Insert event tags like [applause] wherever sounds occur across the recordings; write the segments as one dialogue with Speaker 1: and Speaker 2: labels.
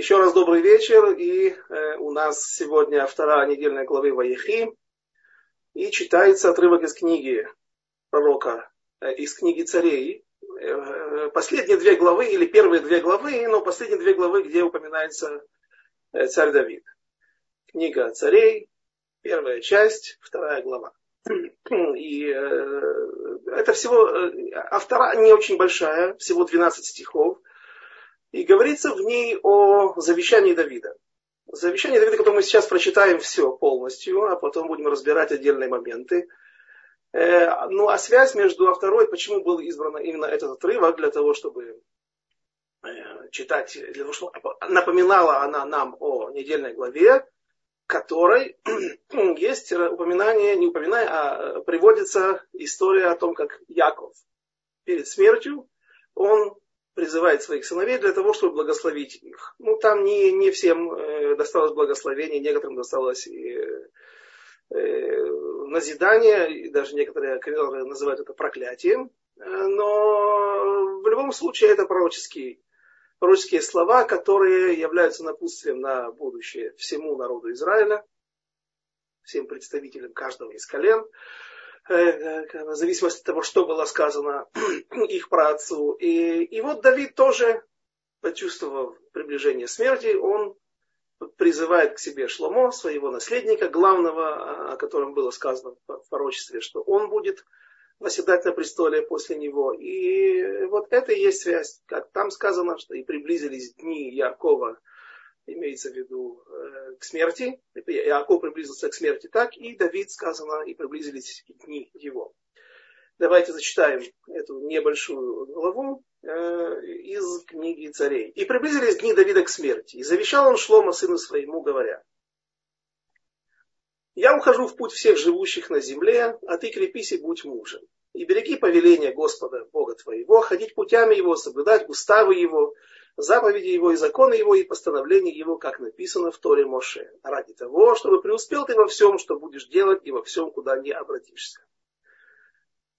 Speaker 1: Еще раз добрый вечер. И э, у нас сегодня вторая недельная главы Ваехи. И читается отрывок из книги пророка, э, из книги царей. Э, последние две главы, или первые две главы, но последние две главы, где упоминается э, царь Давид. Книга царей, первая часть, вторая глава. И э, это всего, э, автора не очень большая, всего 12 стихов. И говорится в ней о завещании Давида. Завещание Давида, которое мы сейчас прочитаем все полностью, а потом будем разбирать отдельные моменты. Э, ну а связь между а второй, почему был избран именно этот отрывок, для того, чтобы э, читать, для того, чтобы напоминала она нам о недельной главе, которой [clears throat] есть упоминание, не упоминание, а приводится история о том, как Яков перед смертью, он призывает своих сыновей для того, чтобы благословить их. Ну, там не, не всем э, досталось благословение, некоторым досталось и, э, назидание, и даже некоторые называют это проклятием. Э, но в любом случае это пророческие, пророческие слова, которые являются напутствием на будущее всему народу Израиля, всем представителям каждого из колен. Э, в зависимости от того, что было сказано [clears throat] их праотцу. И, и вот Давид тоже, почувствовав приближение смерти, он призывает к себе Шломо, своего наследника, главного, о котором было сказано в пророчестве, что он будет восседать на престоле после него. И вот это и есть связь. Как там сказано, что и приблизились дни Якова имеется в виду э, к смерти. Иаков приблизился к смерти так, и Давид сказано, и приблизились дни его. Давайте зачитаем эту небольшую главу э, из книги царей. «И приблизились дни Давида к смерти, и завещал он Шлома сыну своему, говоря, «Я ухожу в путь всех живущих на земле, а ты крепись и будь мужем, и береги повеление Господа, Бога твоего, ходить путями его, соблюдать уставы его, заповеди его и законы его и постановления его, как написано в Торе Моше, ради того, чтобы преуспел ты во всем, что будешь делать и во всем, куда не обратишься.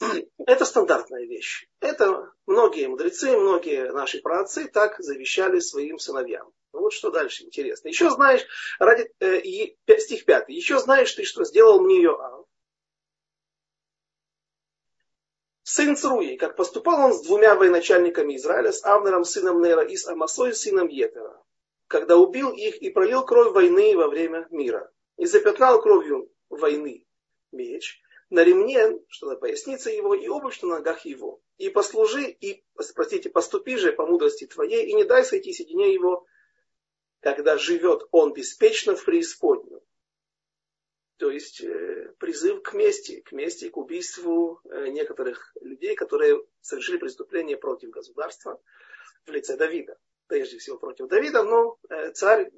Speaker 1: [clears throat] Это стандартная вещь. Это многие мудрецы, многие наши праотцы так завещали своим сыновьям. Ну вот что дальше интересно. Еще знаешь, ради, э, стих 5. Еще знаешь ты, что сделал мне Йоав, сын Цруи, как поступал он с двумя военачальниками Израиля, с Авнером, сыном Нера, и с Амасой, сыном Етера, когда убил их и пролил кровь войны во время мира, и запятнал кровью войны меч на ремне, что на пояснице его, и обувь на ногах его. И послужи, и, простите, поступи же по мудрости твоей, и не дай сойти седине его, когда живет он беспечно в преисподнюю. То есть э, призыв к мести, к мести, к убийству э, некоторых людей, которые совершили преступление против государства в лице Давида. Прежде всего против Давида, но э, царь,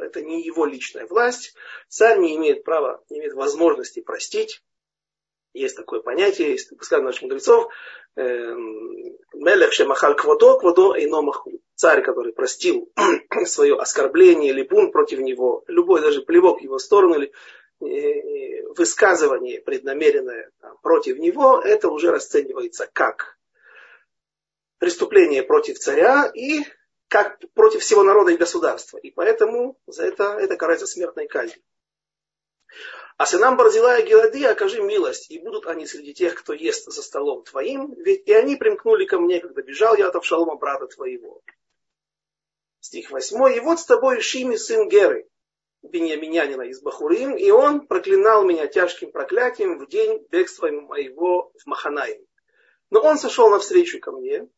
Speaker 1: это не его личная власть. Царь не имеет права, не имеет возможности простить. Есть такое понятие, есть сказано наших мудрецов, Мелех шемахал квадо эйно маху. Царь, который простил [clears throat] свое оскорбление или бунт против него, любой даже плевок в его сторону или высказывание преднамеренное там, против него, это уже расценивается как преступление против царя и как против всего народа и государства. И поэтому за это, это карается смертной казнью. А сынам Барзила и Гелади окажи милость, и будут они среди тех, кто ест за столом твоим, ведь и они примкнули ко мне, когда бежал я от Авшалома, брата твоего. Стих 8. И вот с тобой Шими, сын Геры, Беньяминянина из Бахурим, и он проклинал меня тяжким проклятием в день бегства моего в Маханаим. Но он сошел навстречу ко мне,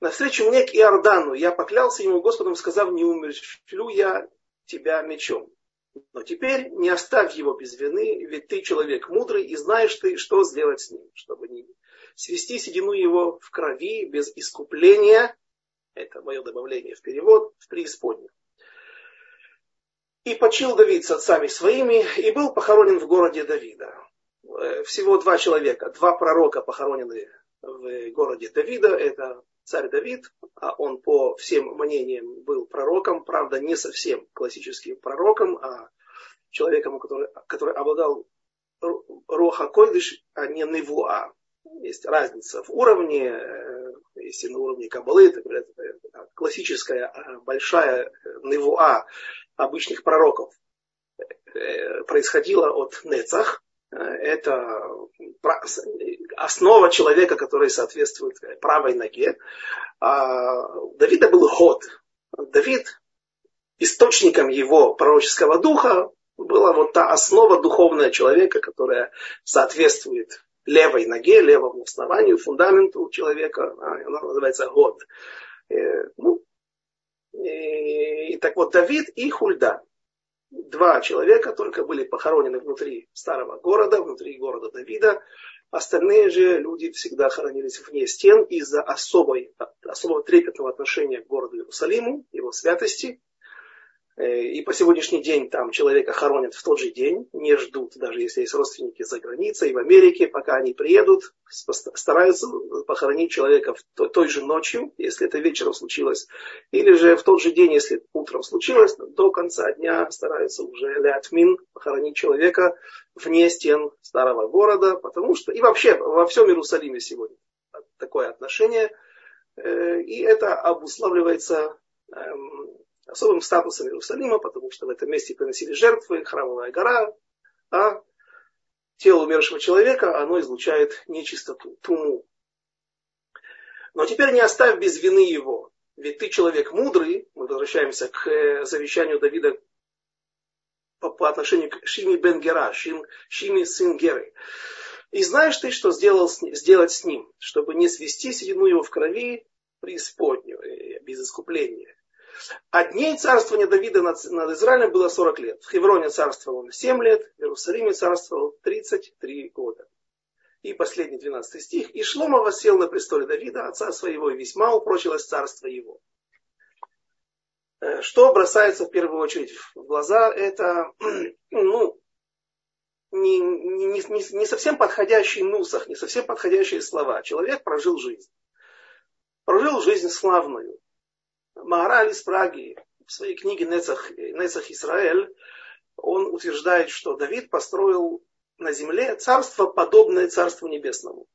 Speaker 1: навстречу мне к Иордану. Я поклялся ему Господом, сказав, не умерщвлю я тебя мечом. Но теперь не оставь его без вины, ведь ты человек мудрый, и знаешь ты, что сделать с ним, чтобы не свести седину его в крови без искупления, это мое добавление в перевод, в преисподнюю. И почил Давид с отцами своими, и был похоронен в городе Давида. Э, всего два человека, два пророка похоронены в городе Давида. Это царь Давид, а он по всем мнениям был пророком, правда не совсем классическим пророком, а человеком, который, который обладал Роха Койдыш, а не Невуа. Есть разница в уровне, э, если на уровне Кабалы, это, это классическая большая невуа обычных пророков происходила от Нецах, это основа человека, который соответствует правой ноге. А Давида был ход. Давид, источником его пророческого духа, была вот та основа духовная человека, которая соответствует левой ноге, левому основанию, фундаменту человека. Она называется год. Э, ну, и, так вот, Давид и Хульда два человека только были похоронены внутри старого города, внутри города Давида. Остальные же люди всегда хоронились вне стен из-за особой, особого трепетного отношения к городу Иерусалиму, его святости – и по сегодняшний день там человека хоронят в тот же день, не ждут, даже если есть родственники за границей, в Америке, пока они приедут, стараются похоронить человека в той же ночью, если это вечером случилось, или же в тот же день, если утром случилось, до конца дня стараются уже лятмин похоронить человека вне стен старого города, потому что, и вообще во всем Иерусалиме сегодня такое отношение, э, и это обуславливается эм, особым статусом Иерусалима, потому что в этом месте приносили жертвы, храмовая гора, а тело умершего человека, оно излучает нечистоту, туму. Но теперь не оставь без вины его. Ведь ты человек мудрый, мы возвращаемся к э, завещанию Давида по, по отношению к Шими бен Гера, Шим, Шими сын Геры. И знаешь ты, что сделал, сделать с ним, чтобы не свести седину его в крови преисподнюю, э, без искупления. А дней царствования Давида над, над Израилем было 40 лет. В Хевроне царствовал он 7 лет, в Иерусалиме царствовал 33 года. И последний 12 стих. «И Шлома воссел на престоле Давида, отца своего, и весьма упрочилось царство его». Э, что бросается в первую очередь в глаза, это [clears throat] ну, не, не, не, не совсем подходящий нусах, не совсем подходящие слова. Человек прожил жизнь. Прожил жизнь славную. Маораль из Праги в своей книге Нецах, Нецах Израиль, он утверждает, что Давид построил на земле царство, подобное Царству Небесному.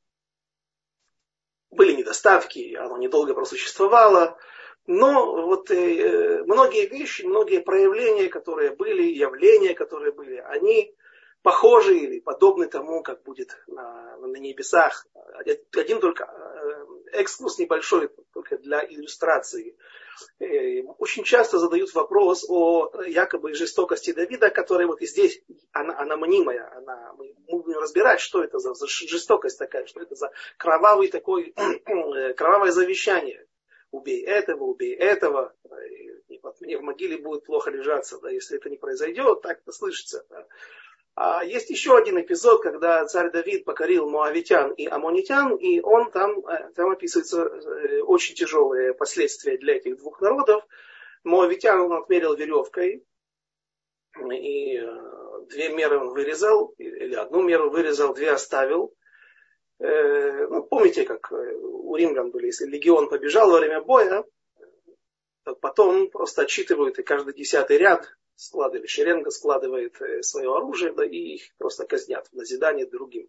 Speaker 1: Были недостатки, оно недолго просуществовало, но вот э, многие вещи, многие проявления, которые были, явления, которые были, они похожи или подобны тому, как будет на, на небесах. Один только э, экскурс небольшой, только для иллюстрации. Э, очень часто задают вопрос о якобы жестокости Давида, которая вот и здесь, она, она мнимая, она, мы будем разбирать, что это за, жестокость такая, что это за кровавый такой, э, кровавое завещание. Убей этого, убей этого, и вот мне в могиле будет плохо лежаться, да, если это не произойдет, так это слышится. Да. А есть еще один эпизод, когда царь Давид покорил муавитян и амонитян, и он там, э, там описываются э, очень тяжелые последствия для этих двух народов. Муавитян он отмерил веревкой, и э, две меры он вырезал, или одну меру вырезал, две оставил. Ну, помните, как у римлян были, если легион побежал во время боя, потом просто отчитывают, и каждый десятый ряд склад или шеренга складывает э, свое оружие, да, и их просто казнят в назидание другим.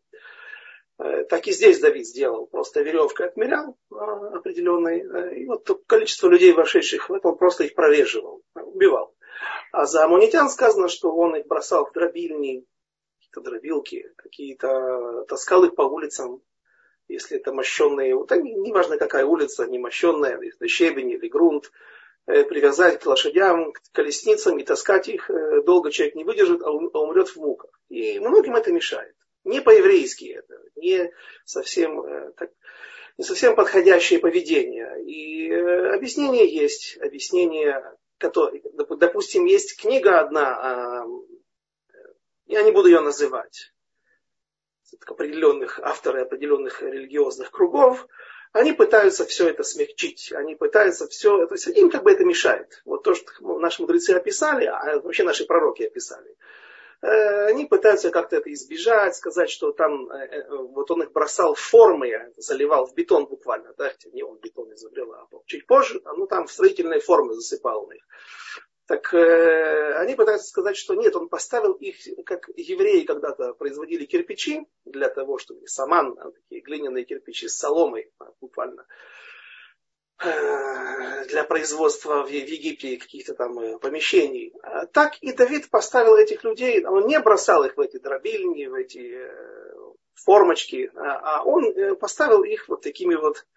Speaker 1: Э, так и здесь Давид сделал. Просто веревкой отмерял а, определенной. Э, и вот количество людей, вошедших в это, он просто их прореживал, убивал. А за аммонитян сказано, что он их бросал в дробильни, какие-то дробилки, какие-то таскал их по улицам, если это мощенные, да, неважно какая улица, не мощенная, если щебень или грунт, привязать к лошадям, к колесницам и таскать их, э, долго человек не выдержит, а, а умрет в муках. И многим это мешает. Не по-еврейски это, не совсем, э, так, не совсем подходящее поведение. И объяснение есть, объяснение, которое, допустим, есть книга одна, а, я не буду ее называть, определенных, авторы определенных религиозных кругов, они пытаются все это смягчить, они пытаются все, то есть им как бы это мешает. Вот то, что наши мудрецы описали, а вообще наши пророки описали. Э, они пытаются как-то это избежать, сказать, что там э, э, вот он их бросал в формы, заливал в бетон буквально, да, не он бетон изобрел, а чуть позже, ну там в строительные формы засыпал он их. Так э, они пытаются сказать, что нет, он поставил их, как евреи когда-то производили кирпичи для того, чтобы саман, такие глиняные кирпичи с соломой, буквально. э, для производства в Египте каких-то там э, помещений. А так и Давид поставил этих людей, он не бросал их в эти дробильни, в эти формочки, а, а он поставил их вот такими вот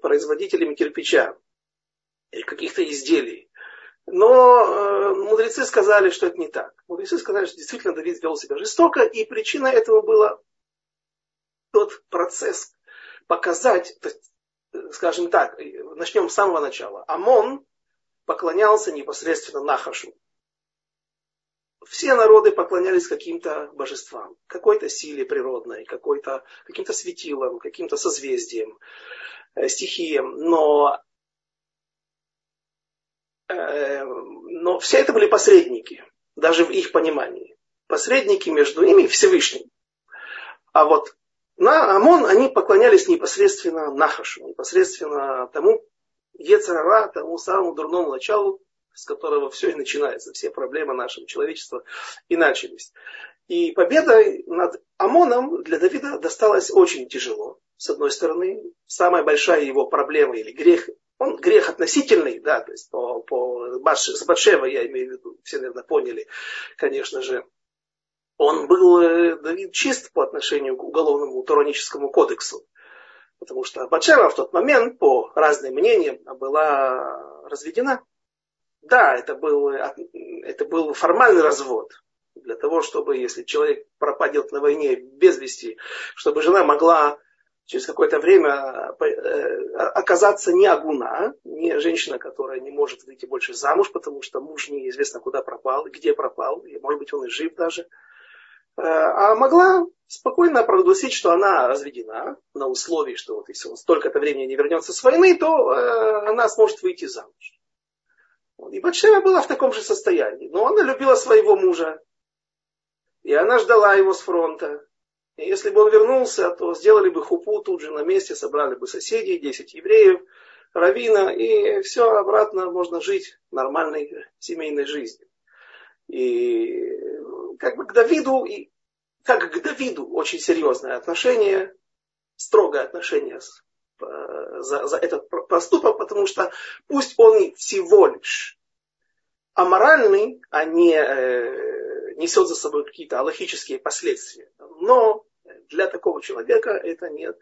Speaker 1: производителями кирпича или каких-то изделий. Но э, мудрецы сказали, что это не так. Мудрецы сказали, что действительно Давид вел себя жестоко, и причина этого была тот процесс показать, то есть, скажем так, начнем с самого начала. Амон поклонялся непосредственно Нахашу. Все народы поклонялись каким-то божествам, какой-то силе природной, какой-то, каким-то светилам, каким-то созвездиям, э, стихиям. Но Э, но все это были посредники, даже в их понимании. Посредники между ними и Всевышним. А вот на Амон они поклонялись непосредственно Нахашу, непосредственно тому Ецарара, тому самому дурному началу, с которого все и начинается, все проблемы нашего человечества и начались. И победа над Амоном для Давида досталась очень тяжело. С одной стороны, самая большая его проблема или грех он грех относительный, да, то есть по, по с Батшева, я имею в виду, все, наверное, поняли, конечно же, он был, э, Давид, чист по отношению к уголовному тураническому кодексу. Потому что Батшева в тот момент, по разным мнениям, была разведена. Да, это был, это был формальный развод. Для того, чтобы, если человек пропадет на войне без вести, чтобы жена могла через какое-то время э, оказаться не агуна, не женщина, которая не может выйти больше замуж, потому что муж неизвестно куда пропал, где пропал, и, может быть, он и жив даже. Э, а могла спокойно провозгласить, что она разведена на условии, что вот если он столько-то времени не вернется с войны, то э, она сможет выйти замуж. И Батшева была в таком же состоянии. Но она любила своего мужа. И она ждала его с фронта. И если бы он вернулся, то сделали бы хупу тут же на месте, собрали бы соседей, 10 евреев, равина, и все обратно можно жить нормальной семейной жизнью. И как бы к Давиду, и как к Давиду очень серьезное отношение, строгое отношение э, за, за этот проступок, потому что пусть он всего лишь аморальный, а не э, несет за собой какие-то аллахические последствия. Но для такого человека это не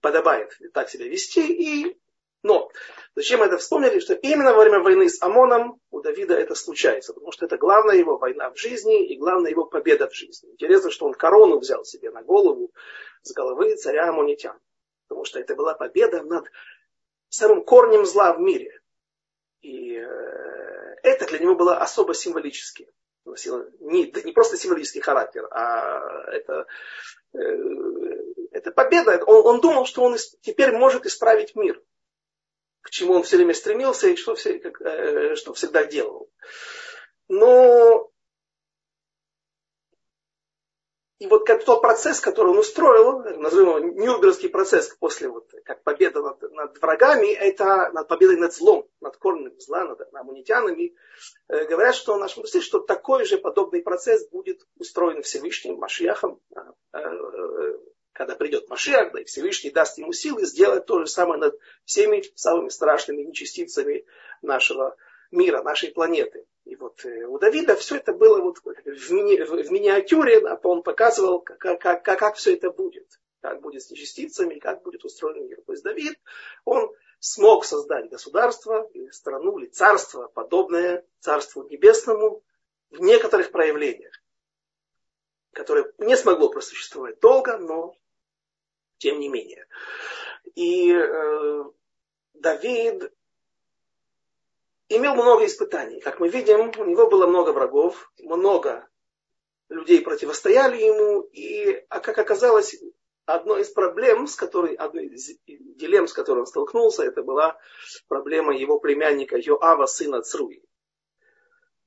Speaker 1: подобает так себя вести. И... Но зачем это вспомнили, что именно во время войны с Амоном у Давида это случается, потому что это главная его война в жизни и главная его победа в жизни. Интересно, что он корону взял себе на голову с головы царя Амонитян, потому что это была победа над самым корнем зла в мире. И э, это для него было особо символически не, не просто символический характер, а это, э, это победа. Он, он думал, что он теперь может исправить мир, к чему он все время стремился и что, все, как, э, что всегда делал. Но и вот как тот процесс, который он устроил, назовем его Нюрнбергский процесс, после вот, как победа над, над врагами, это над победой над злом, над корнем зла, над, амунитянами, э, говорят, что наши мысли, что такой же подобный процесс будет устроен Всевышним Машиахом, э, э, когда придет Машиах, да и Всевышний даст ему силы сделать то же самое над всеми самыми страшными нечастицами нашего мира, нашей планеты. И вот э, у Давида все это было вот в, мини, в миниатюре, он показывал, как, как, как, все это будет. Как будет с нечастицами, как будет устроен мир. То есть Давид, он смог создать государство, или страну, или царство, подобное царству небесному в некоторых проявлениях, которое не смогло просуществовать долго, но тем не менее. И э, Давид имел много испытаний. Как мы видим, у него было много врагов, много людей противостояли ему, и, а как оказалось, одной из проблем, с которой, одной из дилемм, с которой он столкнулся, это была проблема его племянника Йоава, сына Цруи.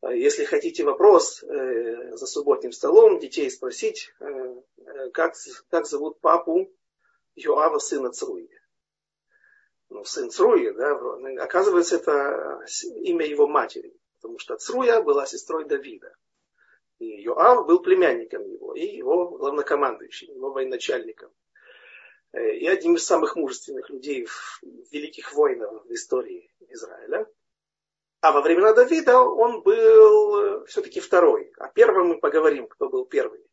Speaker 1: Если хотите вопрос э, за субботним столом, детей спросить, э, э как, как зовут папу Йоава, сына Цруи ну, сын Цруя, да, оказывается, это имя его матери, потому что Цруя была сестрой Давида. И Йоав был племянником его, и его главнокомандующим, его военачальником. и одним из самых мужественных людей, великих воинов в истории Израиля. А во времена Давида он был все-таки второй. О первом мы поговорим, кто был первый.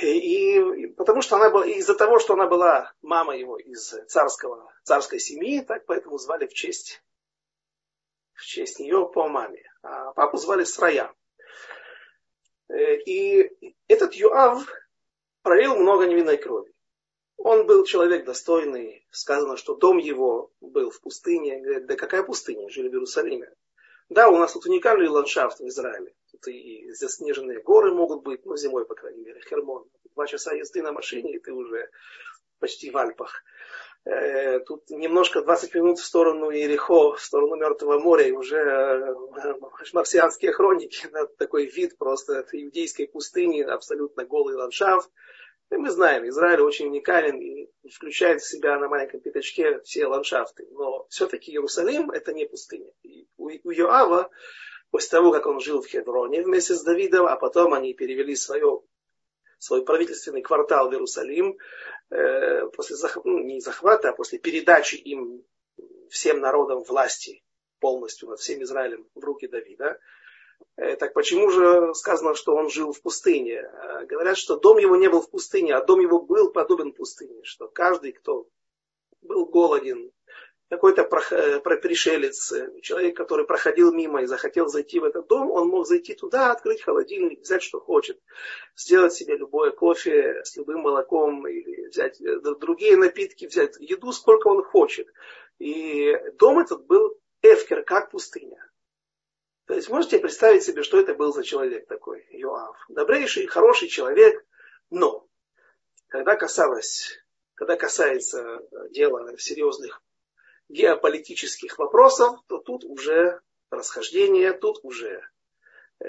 Speaker 1: И, и потому что она была, из-за того, что она была мама его из царского, царской семьи, так поэтому звали в честь, в честь нее по маме. А папу звали Срая. Э, и этот Юав пролил много невинной крови. Он был человек достойный. Сказано, что дом его был в пустыне. Говорят, да какая пустыня? Жили в Иерусалиме. Да, у нас тут уникальный ландшафт в Израиле. Тут и заснеженные горы могут быть, ну, зимой, по крайней мере, Хермон. Два часа езды на машине, и ты уже почти в Альпах. Э, тут немножко 20 минут в сторону Иерихо, в сторону Мертвого моря, и уже э, марсианские хроники, такой вид просто иудейской пустыни, абсолютно голый ландшафт. И мы знаем, Израиль очень уникален и включает в себя на маленьком пятачке все ландшафты. Но все-таки Иерусалим это не пустыня. И у, Йоава, после того, как он жил в Хевроне вместе с Давидом, а потом они перевели свое, свой правительственный квартал в Иерусалим, э, после захвата, ну, не захвата, а после передачи им всем народам власти полностью над всем Израилем в руки Давида, Э, так почему же сказано, что он жил в пустыне? Э, говорят, что дом его не был в пустыне, а дом его был подобен пустыне. Что каждый, кто был голоден, какой-то э, пришелец, человек, который проходил мимо и захотел зайти в этот дом, он мог зайти туда, открыть холодильник, взять что хочет, сделать себе любое кофе с любым молоком, или взять другие напитки, взять еду, сколько он хочет. И дом этот был эфкер, как пустыня. То есть можете представить себе, что это был за человек такой, Йоав. Добрейший, хороший человек, но когда касалось, когда касается дела серьезных геополитических вопросов, то тут уже расхождение, тут уже э,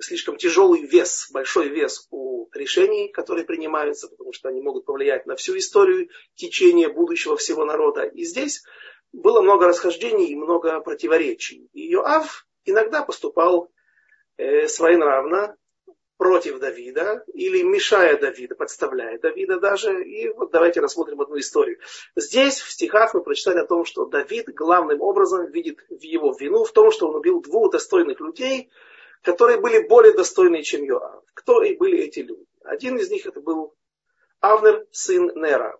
Speaker 1: слишком тяжелый вес, большой вес у решений, которые принимаются, потому что они могут повлиять на всю историю течения будущего всего народа. И здесь было много расхождений и много противоречий. И Йоав иногда поступал э, своенравно против Давида или мешая Давида, подставляя Давида даже. И вот давайте рассмотрим одну историю. Здесь в стихах мы прочитали о том, что Давид главным образом видит в его вину в том, что он убил двух достойных людей, которые были более достойны, чем Йоав. Кто и были эти люди? Один из них это был Авнер, сын Нера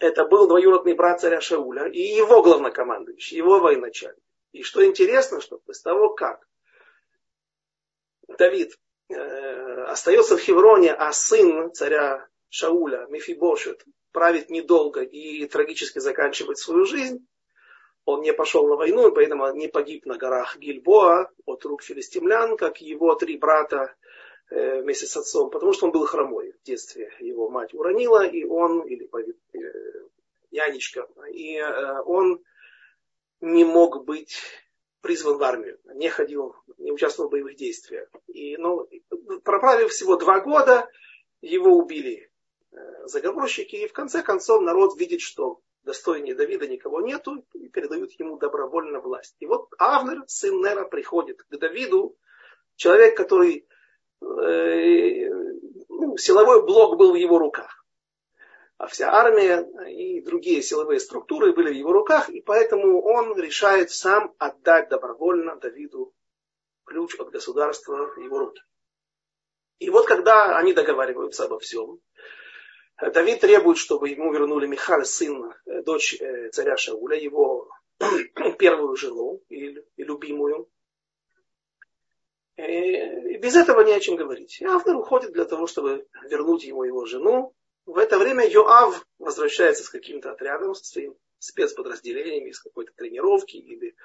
Speaker 1: это был двоюродный брат царя Шауля и его главнокомандующий, его военачальник. И что интересно, что после того, как Давид остается в Хевроне, а сын царя Шауля, Мефибошет, правит недолго и трагически заканчивает свою жизнь, он не пошел на войну, и поэтому не погиб на горах Гильбоа от рук филистимлян, как его три брата Э, вместе с отцом, потому что он был хромой в детстве. Его мать уронила, и он, или э, нянечка, и э, он не мог быть призван в армию, не ходил, не участвовал в боевых действиях. И, ну, проправив всего два года, его убили заговорщики, и в конце концов народ видит, что достойнее Давида никого нету, и передают ему добровольно власть. И вот Авнер, сын Нера, приходит к Давиду, человек, который Э, ну, силовой блок был в его руках. А вся армия и другие силовые структуры были в его руках, и поэтому он решает сам отдать добровольно Давиду ключ от государства в его руки. И вот когда они договариваются обо всем, Давид требует, чтобы ему вернули Михаль, сын, э, дочь э, царя Шауля, его [clears throat] первую жену и любимую, и без этого не о чем говорить. И Авнер уходит для того, чтобы вернуть ему его жену. В это время Йоав возвращается с каким-то отрядом, со своим спецподразделением из какой-то тренировки или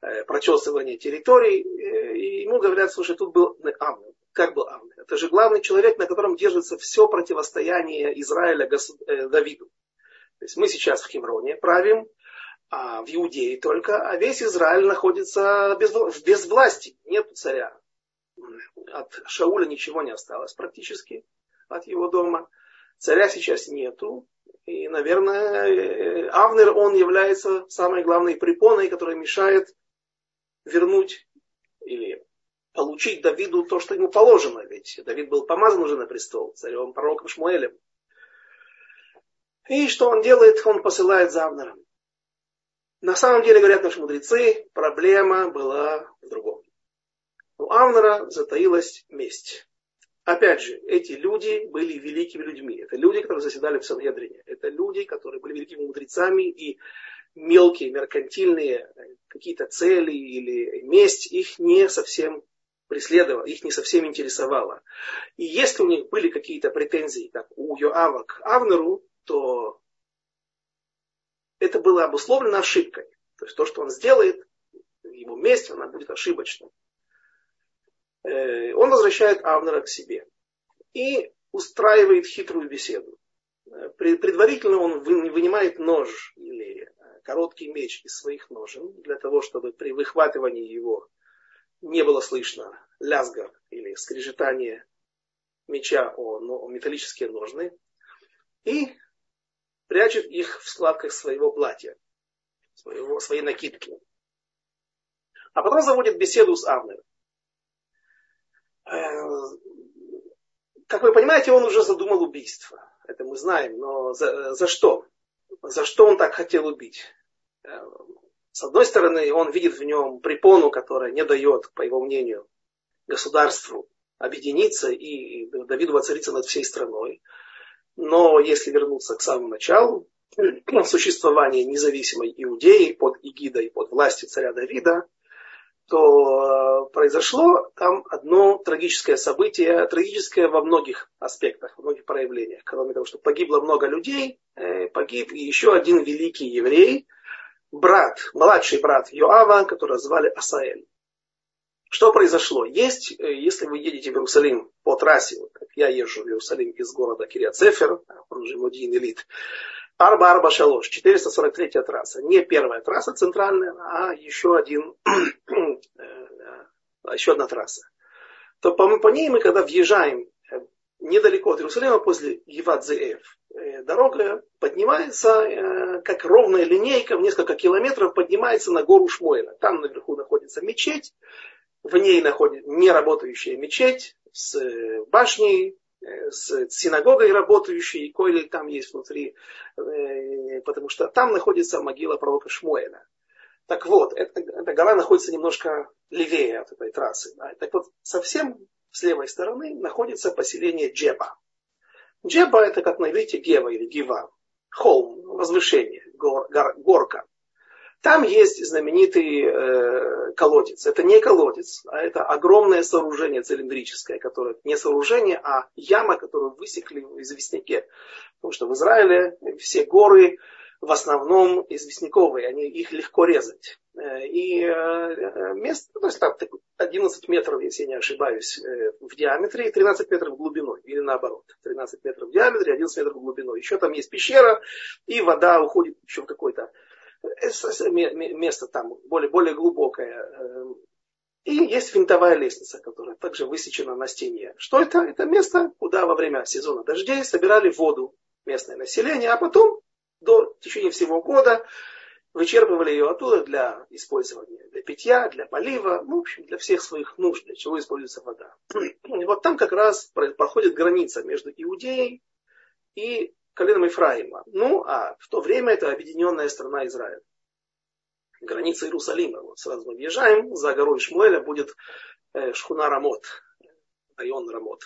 Speaker 1: э, прочесывания территорий. И ему говорят, слушай, тут был Авнер. Как был Авнер? Это же главный человек, на котором держится все противостояние Израиля госу... э, Давиду. То есть мы сейчас в Хевроне правим, а в Иудее только, а весь Израиль находится без, в безвластии, нет царя от Шауля ничего не осталось практически от его дома. Царя сейчас нету. И, наверное, Авнер, он является самой главной препоной, которая мешает вернуть или получить Давиду то, что ему положено. Ведь Давид был помазан уже на престол царем пророком Шмуэлем. И что он делает? Он посылает за Авнером. На самом деле, говорят наши мудрецы, проблема была в другом. У Авнера затаилась месть. Опять же, эти люди были великими людьми. Это люди, которые заседали в Сангедрине. Это люди, которые были великими мудрецами и мелкие, меркантильные какие-то цели или месть их не совсем преследовала, их не совсем интересовала. И если у них были какие-то претензии, как у Йоава к Авнеру, то это было обусловлено ошибкой. То есть то, что он сделает, его месть, она будет ошибочной. Э, он возвращает Авнера к себе и устраивает хитрую беседу. Э, предварительно он вынимает нож или э, короткий меч из своих ножен для того, чтобы при выхватывании его не было слышно лязга или скрежетание меча о, о металлические ножны и прячет их в складках своего платья, своего, своей накидки. А потом заводит беседу с Авнером. Э, как вы понимаете, он уже задумал убийство. Это мы знаем. Но за, за что? За что он так хотел убить? Э, с одной стороны, он видит в нем препону, которая не дает, по его мнению, государству объединиться и Давиду воцариться над всей страной. Но если вернуться к самому началу, [clears throat] существования независимой Иудеи под эгидой, под властью царя Давида, то э, произошло там одно трагическое событие, трагическое во многих аспектах, во многих проявлениях. Кроме того, что погибло много людей, э, погиб еще один великий еврей, брат, младший брат Йоава, которого звали Асаэль. Что произошло? Есть, э, если вы едете в Иерусалим по трассе, как я езжу в Иерусалим из города Кириацефер, он же Мудин Элит, Арба Арба Шалош, 443 трасса. Не первая трасса центральная, а еще, один, э, еще одна трасса. То по, по ней мы, когда въезжаем э, недалеко от Иерусалима, после Евадзеев, э, дорога поднимается, как ровная линейка, в несколько километров поднимается на гору Шмуэля. Там наверху находится мечеть, в ней находится неработающая мечеть с башней, Э, с синагогой работающей, коли там есть внутри, э, потому что там находится могила пророка Шмуэля. Так вот, эта, эта гора находится немножко левее от этой трассы. Да. Так вот, совсем с левой стороны находится поселение Джеба. Джеба это как на иврите Гева или Гива. Холм, возвышение, гор, гор, горка. Там есть знаменитый э, колодец. Это не колодец, а это огромное сооружение цилиндрическое, которое не сооружение, а яма, которую высекли в известняке. Потому что в Израиле все горы в основном известняковые, они, их легко резать. Э, и э, место, то есть там 11 метров, если я не ошибаюсь, э, в диаметре и 13 метров глубиной, или наоборот, 13 метров в диаметре, 11 метров глубиной. Еще там есть пещера, и вода уходит еще в какой-то место там более, более глубокое. И есть винтовая лестница, которая также высечена на стене. Что это? Это место, куда во время сезона дождей собирали воду местное население, а потом до течения всего года вычерпывали ее оттуда для использования, для питья, для полива, ну, в общем, для всех своих нужд, для чего используется вода. И вот там как раз проходит граница между Иудеей и коленом Ифраима. Ну, а в то время это объединенная страна Израиля. Граница Иерусалима. Вот сразу мы въезжаем, за горой Шмуэля будет э, Шхуна Рамот, район Рамот.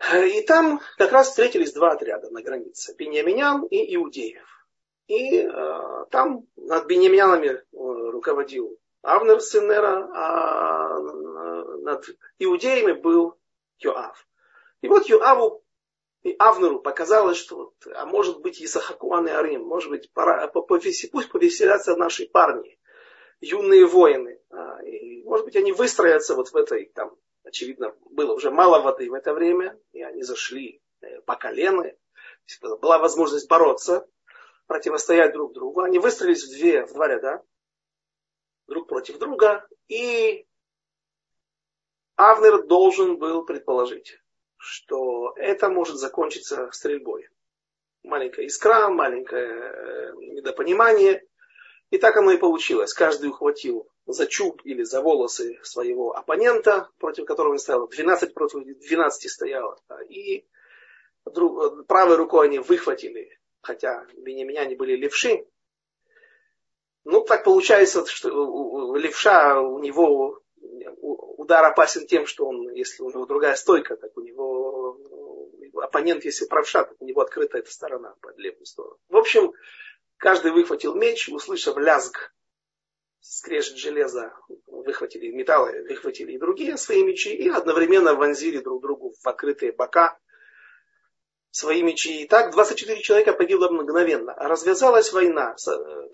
Speaker 1: Э, и там как раз встретились два отряда на границе. Беньяминян и Иудеев. И э, там над Беньяминянами э, руководил Авнер сын а над Иудеями был Йоав. И вот Йоаву и Авнеру показалось, что вот, а может быть Исахакуан и Арим, может быть, пора, пусть повеселятся наши парни, юные воины. А, и, может быть, они выстроятся вот в этой, там, очевидно, было уже мало воды в это время, и они зашли э, по колено, была возможность бороться, противостоять друг другу. Они выстроились в, две, в два ряда, друг против друга, и Авнер должен был предположить, что это может закончиться стрельбой. Маленькая искра, маленькое э, недопонимание. И так оно и получилось. Каждый ухватил за чуб или за волосы своего оппонента, против которого он стоял. 12 против 12 стояло. И правой рукой они выхватили хотя бенеминяне были левши. Ну, так получается, что левша, у него удар опасен тем, что он, если у него другая стойка, так у него оппонент, если правша, так у него открыта эта сторона под левую сторону. В общем, каждый выхватил меч, услышав лязг, скрежет железа, выхватили металлы, выхватили и другие свои мечи, и одновременно вонзили друг другу в открытые бока свои мечи. И так 24 человека погибло мгновенно. Развязалась война,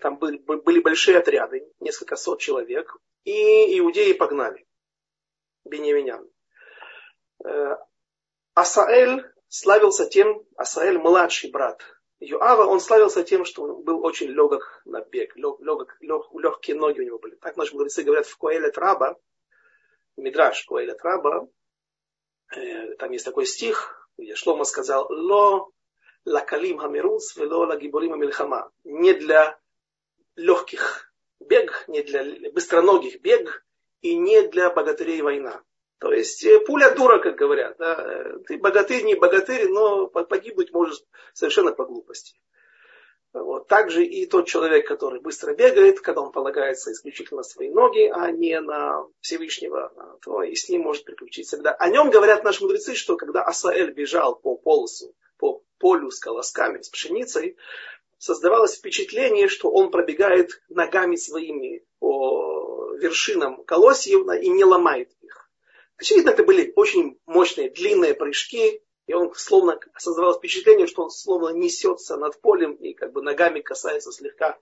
Speaker 1: там были, были большие отряды, несколько сот человек, и иудеи погнали бенеминян. Э, Асаэль славился тем, Асаэль младший брат Юава, он славился тем, что он был очень легок на бег, лег, лег, лег, легкие ноги у него были. Так наши мудрецы говорят в Коэле Траба, Мидраш Коэле Траба, э, там есть такой стих, где Шлома сказал, «Ло лакалим хамирус, вело лагиборим амильхама». Не для легких бег, не для быстроногих бег, и не для богатырей война. То есть э, пуля дура, как говорят. Да? Ты богатырь, не богатырь, но погибнуть можешь совершенно по глупости. Вот. Также и тот человек, который быстро бегает, когда он полагается исключительно на свои ноги, а не на Всевышнего, то и с ним может приключиться. Когда... О нем говорят наши мудрецы, что когда Асаэль бежал по полосу, по полю с колосками, с пшеницей, создавалось впечатление, что он пробегает ногами своими по вершинам колосьев и не ломает. Очевидно, это были очень мощные, длинные прыжки, и он словно создавалось впечатление, что он словно несется над полем и как бы ногами касается слегка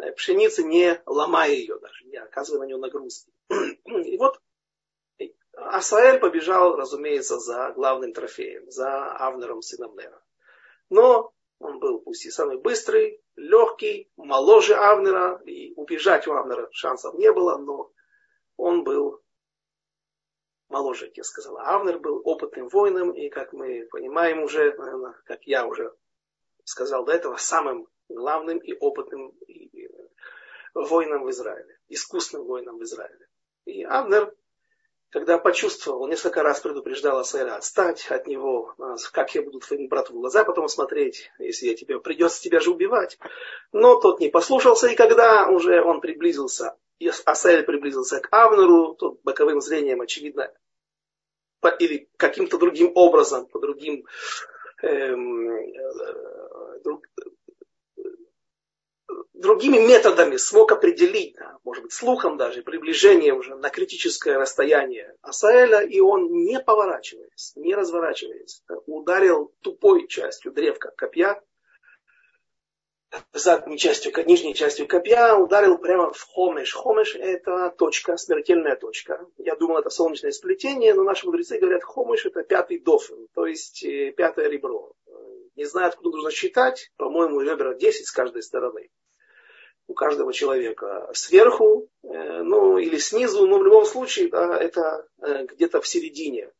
Speaker 1: э, пшеницы, не ломая ее даже, не оказывая на нее нагрузки. [clears throat] И вот Асаэль побежал, разумеется, за главным трофеем, за Авнером, сыном Нера. Но он был пусть и самый быстрый, легкий, моложе Авнера, и убежать у Авнера шансов не было, но он был моложе, я сказал. Авнер был опытным воином, и, как мы понимаем уже, наверное, как я уже сказал до этого, самым главным и опытным воином в Израиле, искусным воином в Израиле. И Авнер когда почувствовал, несколько раз предупреждал Асайра отстать от него, а, как я буду твоему брату в глаза потом смотреть, если я тебе придется тебя же убивать. Но тот не послушался, и когда уже он приблизился, Асаэль приблизился к Авнеру, тот боковым зрением, очевидно, или каким-то другим образом, по другим эм, э, друг, другими методами смог определить, может быть, слухом даже, приближение уже на критическое расстояние Асаэля, и он, не поворачиваясь, не разворачиваясь, ударил тупой частью древка копья, задней частью, нижней частью копья, ударил прямо в хомеш. Хомеш это точка, смертельная точка. Я думал, это солнечное сплетение, но наши мудрецы говорят, хомеш это пятый дофен, то есть э, пятое ребро. Не знаю, откуда нужно считать, по-моему, ребра 10 с каждой стороны у каждого человека сверху, э, ну или снизу, но в любом случае да, это э, где-то в середине.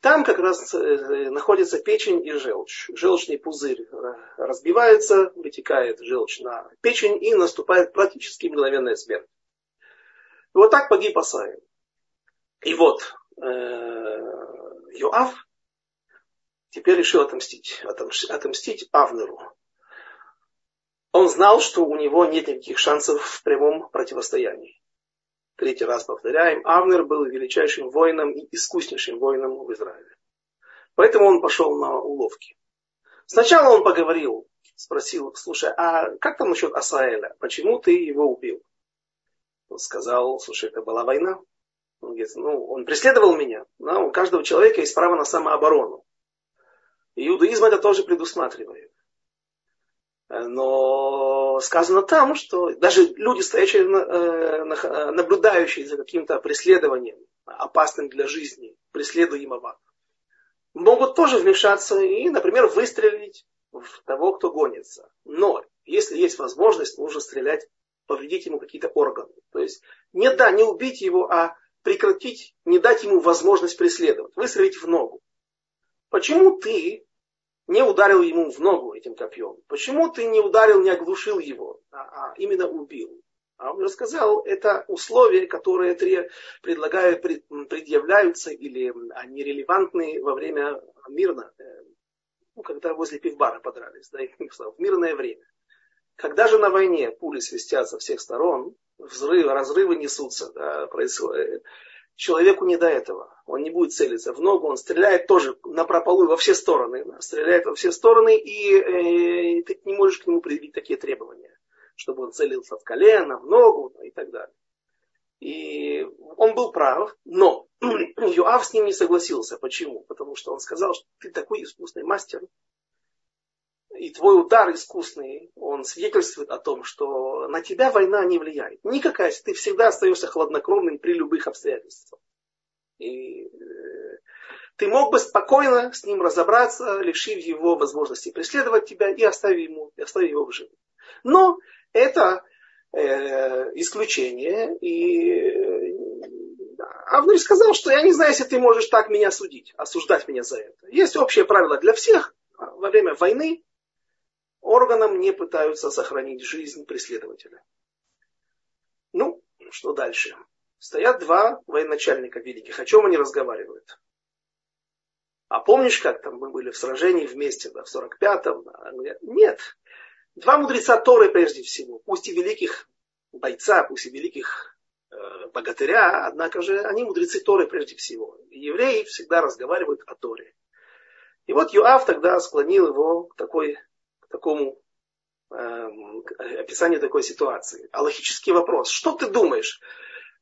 Speaker 1: Там как раз э, находится печень и желчь. Желчный пузырь разбивается, вытекает желчь на печень и наступает практически мгновенная смерть. Вот так погиб Асаил. И вот Йоав теперь решил отомстить, отомстить Авнеру. Он знал, что у него нет никаких шансов в прямом противостоянии. Третий раз повторяем, Авнер был величайшим воином и искуснейшим воином в Израиле. Поэтому он пошел на уловки. Сначала он поговорил, спросил, слушай, а как там насчет Асаэля? Почему ты его убил? Он сказал, слушай, это была война. Он говорит, ну, он преследовал меня. Но у каждого человека есть право на самооборону. И иудаизм это тоже предусматривает. Но сказано там, что даже люди, стоящие, э, наблюдающие за каким-то преследованием, опасным для жизни, преследуемого, могут тоже вмешаться и, например, выстрелить в того, кто гонится. Но если есть возможность, нужно стрелять, повредить ему какие-то органы. То есть не да, не убить его, а прекратить, не дать ему возможность преследовать, выстрелить в ногу. Почему ты не ударил ему в ногу этим копьем? Почему ты не ударил, не оглушил его, а, а именно убил? А он рассказал, это условия, которые предлагают, предъявляются или они релевантны во время мирно, э, ну, когда возле пивбара подрались, да, в мирное время. Когда же на войне пули свистят со всех сторон, взрывы, разрывы несутся, да, происходит, человеку не до этого. Он не будет целиться в ногу, он стреляет тоже на прополу во все стороны. Стреляет во все стороны, и э, ты не можешь к нему предъявить такие требования, чтобы он целился в колено, в ногу и так далее. И он был прав, но [clears throat] Юав с ним не согласился. Почему? Потому что он сказал, что ты такой искусный мастер, и твой удар искусный, он свидетельствует о том, что на тебя война не влияет. Никакая, ты всегда остаешься хладнокровным при любых обстоятельствах. И э, ты мог бы спокойно с ним разобраться, лишив его возможности преследовать тебя и оставив, ему, и оставив его в живых. Но это э, исключение. И э, Авнур сказал, что я не знаю, если ты можешь так меня судить, осуждать меня за это. Есть общее правило для всех. Во время войны органам не пытаются сохранить жизнь преследователя. Ну, что дальше? Стоят два военачальника великих. О чем они разговаривают? А помнишь, как там мы были в сражении вместе, да, в 45-м? Нет. Два мудреца Торы прежде всего, пусть и великих бойца, пусть и великих э, богатыря, однако же они мудрецы Торы прежде всего. И евреи всегда разговаривают о Торе. И вот Юав тогда склонил его к такой такому э, описанию такой ситуации. Аллахический вопрос. Что ты думаешь?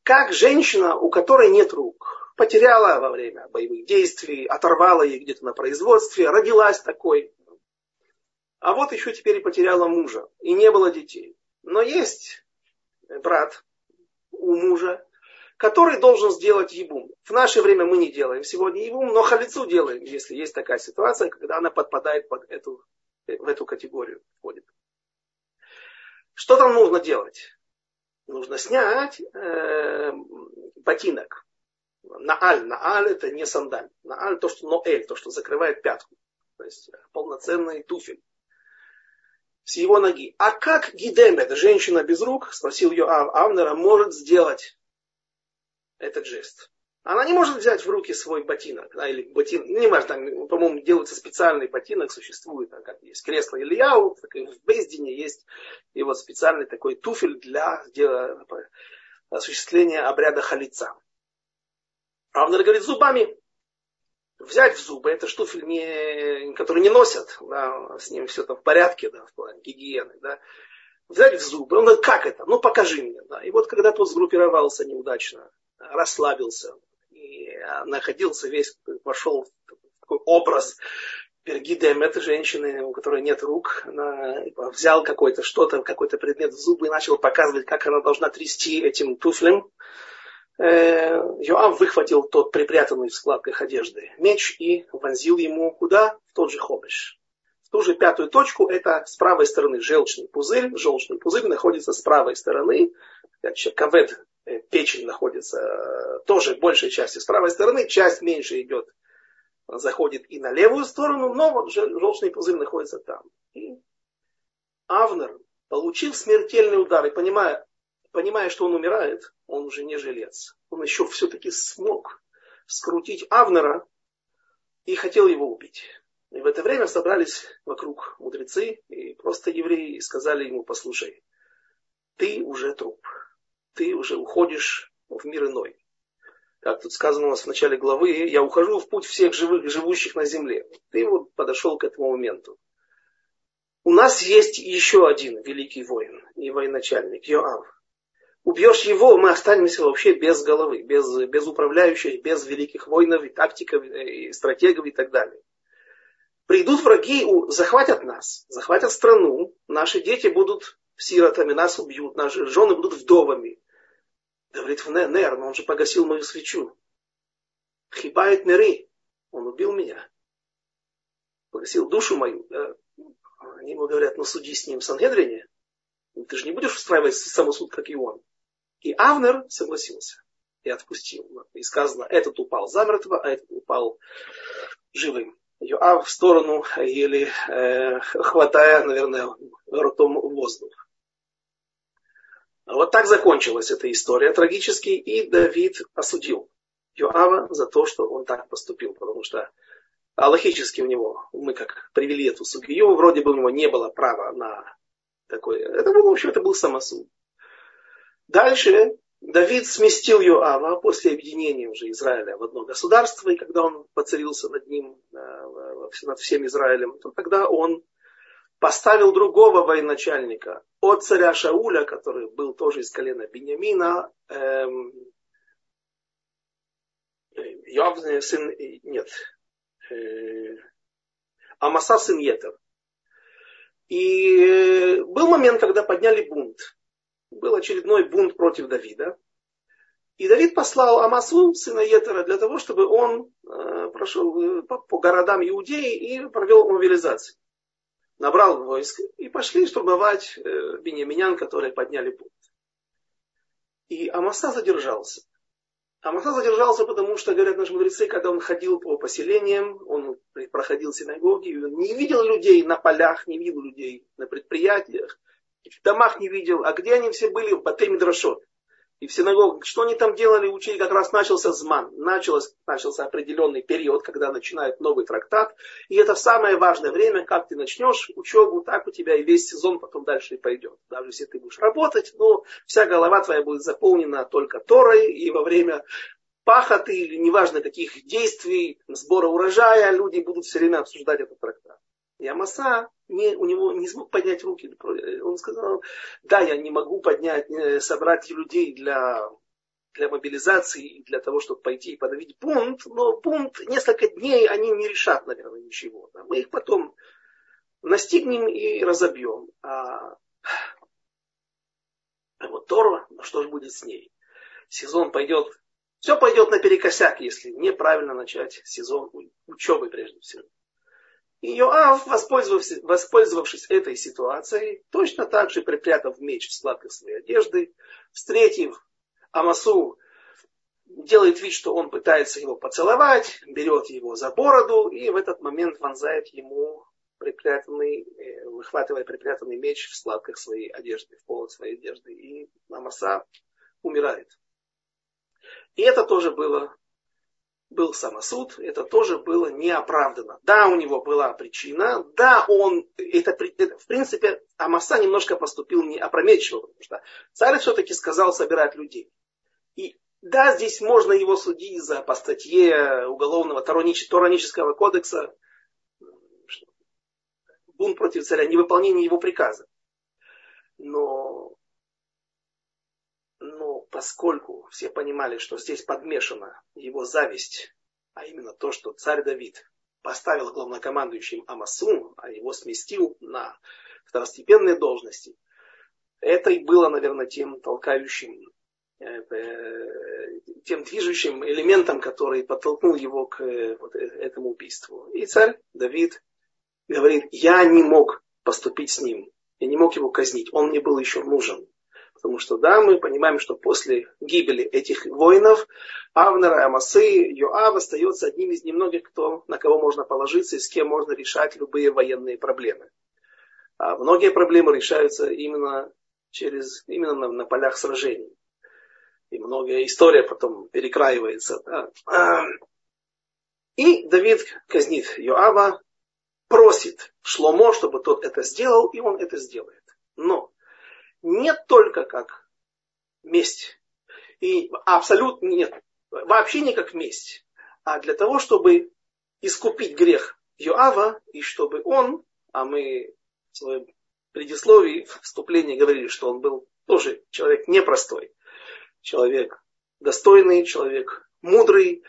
Speaker 1: Как женщина, у которой нет рук, потеряла во время боевых действий, оторвала ей где-то на производстве, родилась такой, а вот еще теперь и потеряла мужа, и не было детей. Но есть брат у мужа, который должен сделать ебум. В наше время мы не делаем сегодня ебум, но халицу делаем, если есть такая ситуация, когда она подпадает под эту в эту категорию входит. Что там нужно делать? Нужно снять э, ботинок. Нааль. Нааль это не сандаль. Нааль то, что ноэль, то, что закрывает пятку. То есть полноценный туфель. С его ноги. А как Гидемет, женщина без рук, спросил ее Авнера, может сделать этот жест? Она не может взять в руки свой ботинок, да, или ботин, ну, не важно, там, по-моему, делается специальный ботинок, существует, там, как есть кресло Ильяу, так и в Бездине есть и вот специальный такой туфель для, для осуществления обряда халица. Равнер говорит, зубами взять в зубы, это штуфель, не, который не носят, да, с ним все там в порядке, да, в плане гигиены, да, взять в зубы. Он говорит, как это? Ну, покажи мне. Да. И вот когда тот сгруппировался неудачно, расслабился, находился весь, вошел в такой образ Пергидем, это женщины, у которой нет рук, она взял какой-то что-то, какой-то предмет в зубы и начал показывать, как она должна трясти этим туфлем. Э, Йоав выхватил тот припрятанный в складках одежды меч и вонзил ему куда? В тот же хобиш. В ту же пятую точку, это с правой стороны желчный пузырь. Желчный пузырь находится с правой стороны. Кавед Э, печень находится э, тоже большей части с правой стороны, часть меньше идет, заходит и на левую сторону, но вот желчный пузырь находится там. И Авнер, получив смертельный удар и понимая, понимая, что он умирает, он уже не жилец. Он еще все-таки смог скрутить Авнера и хотел его убить. И в это время собрались вокруг мудрецы и просто евреи и сказали ему, послушай, ты уже труп ты уже уходишь в мир иной. Как тут сказано у нас в начале главы, я ухожу в путь всех живых, живущих на земле. Ты вот подошел к этому моменту. У нас есть еще один великий воин и военачальник, Йоав. Убьешь его, мы останемся вообще без головы, без, без управляющих, без великих воинов, и тактиков, и стратегов и так далее. Придут враги, захватят нас, захватят страну, наши дети будут сиротами, нас убьют, наши жены будут вдовами. Говорит, в Нер, но он же погасил мою свечу. Хибает Нери, он убил меня. Погасил душу мою. Да? Они ему говорят, ну суди с ним в Сангедрине. Ты же не будешь устраивать самосуд, как и он. И Авнер согласился и отпустил. И сказано, этот упал замертво, а этот упал живым. Йоав в сторону, еле э, хватая, наверное, ртом воздух. Вот так закончилась эта история трагически, и Давид осудил Йоава за то, что он так поступил, потому что аллахически у него, мы как привели эту судью, вроде бы у него не было права на такое. Это был, в общем, это был самосуд. Дальше Давид сместил Йоава после объединения уже Израиля в одно государство, и когда он поцарился над ним, э, над всем Израилем, то тогда он поставил другого военачальника от царя Шауля, который был тоже из колена Бениамина, эм, Йовный сын, нет, э, Амаса сын Етер. И был момент, когда подняли бунт. Был очередной бунт против Давида. И Давид послал Амасу, сына Етера, для того, чтобы он э, прошел по, по городам Иудеи и провел мобилизацию набрал войск и пошли штурмовать э, беньяминян, которые подняли пункт. И Амаса задержался. Амаса задержался, потому что, говорят наши мудрецы, когда он ходил по поселениям, он проходил синагоги, он не видел людей на полях, не видел людей на предприятиях, в домах не видел. А где они все были? В Батемидрашот и в синагогах, что они там делали, учили, как раз начался зман, начался, начался определенный период, когда начинают новый трактат, и это самое важное время, как ты начнешь учебу, так у тебя и весь сезон потом дальше и пойдет. Даже если ты будешь работать, но вся голова твоя будет заполнена только Торой, и во время пахоты или неважно каких действий, сбора урожая, люди будут все время обсуждать этот трактат. И Амаса не, у него не смог поднять руки. Он сказал, да, я не могу поднять, э, собрать людей для, для мобилизации, для того, чтобы пойти и подавить бунт, но бунт несколько дней они не решат, наверное, ничего. Мы их потом настигнем и разобьем. А, а вот Тора, ну что же будет с ней? Сезон пойдет, все пойдет наперекосяк, если неправильно начать сезон учебы прежде всего. И Йоав, воспользовавшись, воспользовавшись этой ситуацией, точно так же припрятав меч в складках своей одежды, встретив Амасу, делает вид, что он пытается его поцеловать, берет его за бороду и в этот момент вонзает ему припрятанный, э, выхватывая припрятанный меч в складках своей одежды, в полот своей одежды. И Амаса умирает. И это тоже было был самосуд, это тоже было неоправданно. Да, у него была причина, да, он, это, это в принципе, Амаса немножко поступил неопрометчиво, потому что царь все-таки сказал собирать людей. И да, здесь можно его судить за по статье уголовного торонического кодекса, бунт против царя, невыполнение его приказа. Но поскольку все понимали, что здесь подмешана его зависть, а именно то, что царь Давид поставил главнокомандующим Амасу, а его сместил на второстепенные должности, это и было, наверное, тем толкающим, э, тем движущим элементом, который подтолкнул его к э, вот э, этому убийству. И царь Давид говорит, я не мог поступить с ним, я не мог его казнить, он мне был еще нужен. Потому что, да, мы понимаем, что после гибели этих воинов Авнера, Амасы, Йоав остается одним из немногих, кто, на кого можно положиться и с кем можно решать любые военные проблемы. А многие проблемы решаются именно, через, именно на, на полях сражений. И многая история потом перекраивается. Да. А, и Давид казнит Йоава, просит Шломо, чтобы тот это сделал, и он это сделает. Но не только как месть. И абсолютно нет, вообще не как месть, а для того, чтобы искупить грех Йоава, и чтобы он, а мы в своем предисловии, вступлении говорили, что он был тоже человек непростой, человек достойный, человек мудрый,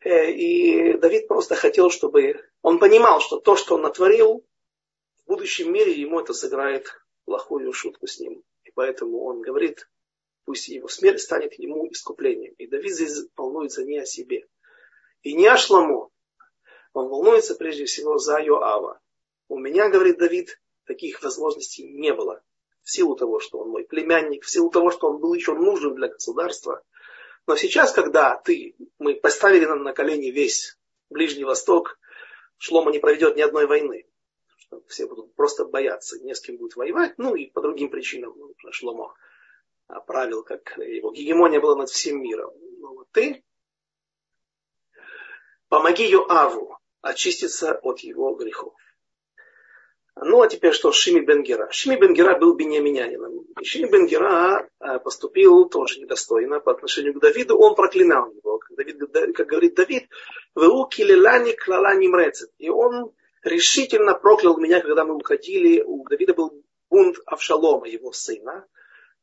Speaker 1: э, и Давид просто хотел, чтобы он понимал, что то, что он натворил, в будущем мире ему это сыграет плохую шутку с ним. И поэтому он говорит, пусть его смерть станет ему искуплением. И Давид здесь волнуется не о себе. И не о Шламо. Он волнуется прежде всего за Йоава. У меня, говорит Давид, таких возможностей не было. В силу того, что он мой племянник, в силу того, что он был еще нужен для государства. Но сейчас, когда ты, мы поставили на колени весь Ближний Восток, Шлома не проведет ни одной войны все будут просто бояться, не с кем будет воевать, ну и по другим причинам ну, Шломо правил, как его гегемония была над всем миром. Ну, вот ты помоги Йоаву, очиститься от его грехов. Ну а теперь что, Шими Бенгера. Шими Бенгера был беньяминянином. И Шими Бенгера э, поступил тоже недостойно по отношению к Давиду. Он проклинал его. Как, Давид, как говорит Давид, «Веу килелани клалани мрецет». И он решительно проклял меня, когда мы уходили. У Давида был бунт Авшалома, его сына.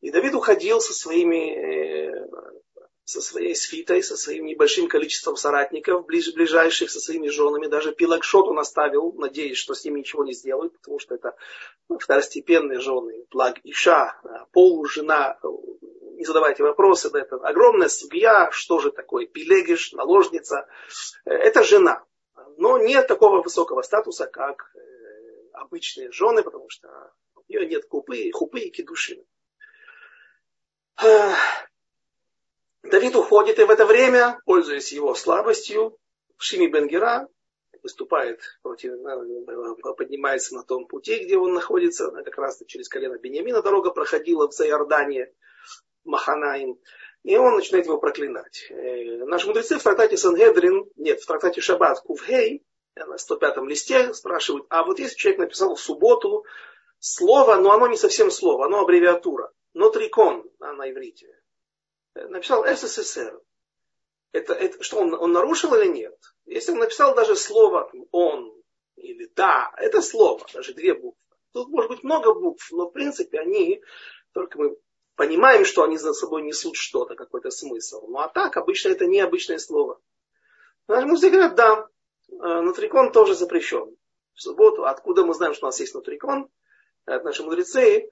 Speaker 1: И Давид уходил со своими э, со своей свитой, со своим небольшим количеством соратников, ближ, ближайших, со своими женами. Даже пилакшот он оставил, надеясь, что с ними ничего не сделают, потому что это ну, второстепенные жены. Плаг Иша, полужена, не задавайте вопросы, да, это огромная судья, что же такое, пилегиш, наложница. Это жена. Но нет такого высокого статуса, как э, обычные жены, потому что у нее нет купы, хупы и кедушины. Давид уходит, и в это время, пользуясь его слабостью, Шими Бенгера выступает против, поднимается на том пути, где он находится, как раз через колено Бениамина дорога проходила в Зайордане, Маханаим, и он начинает его проклинать. Э, наши мудрецы в трактате Сангедрин, нет, в трактате Шаббат Кувхей, на 105-м листе спрашивают, а вот если человек написал в субботу слово, но оно не совсем слово, оно аббревиатура, нотрикон на иврите, написал СССР. Это, это, что он, он нарушил или нет? Если он написал даже слово он или да, это слово, даже две буквы. Тут может быть много букв, но в принципе они, только мы понимаем, что они за собой несут что-то, какой-то смысл. Ну а так, обычно это необычное слово. Наши музыки говорят, да, э, нутрикон тоже запрещен. В субботу, откуда мы знаем, что у нас есть нутрикон? Это наши мудрецы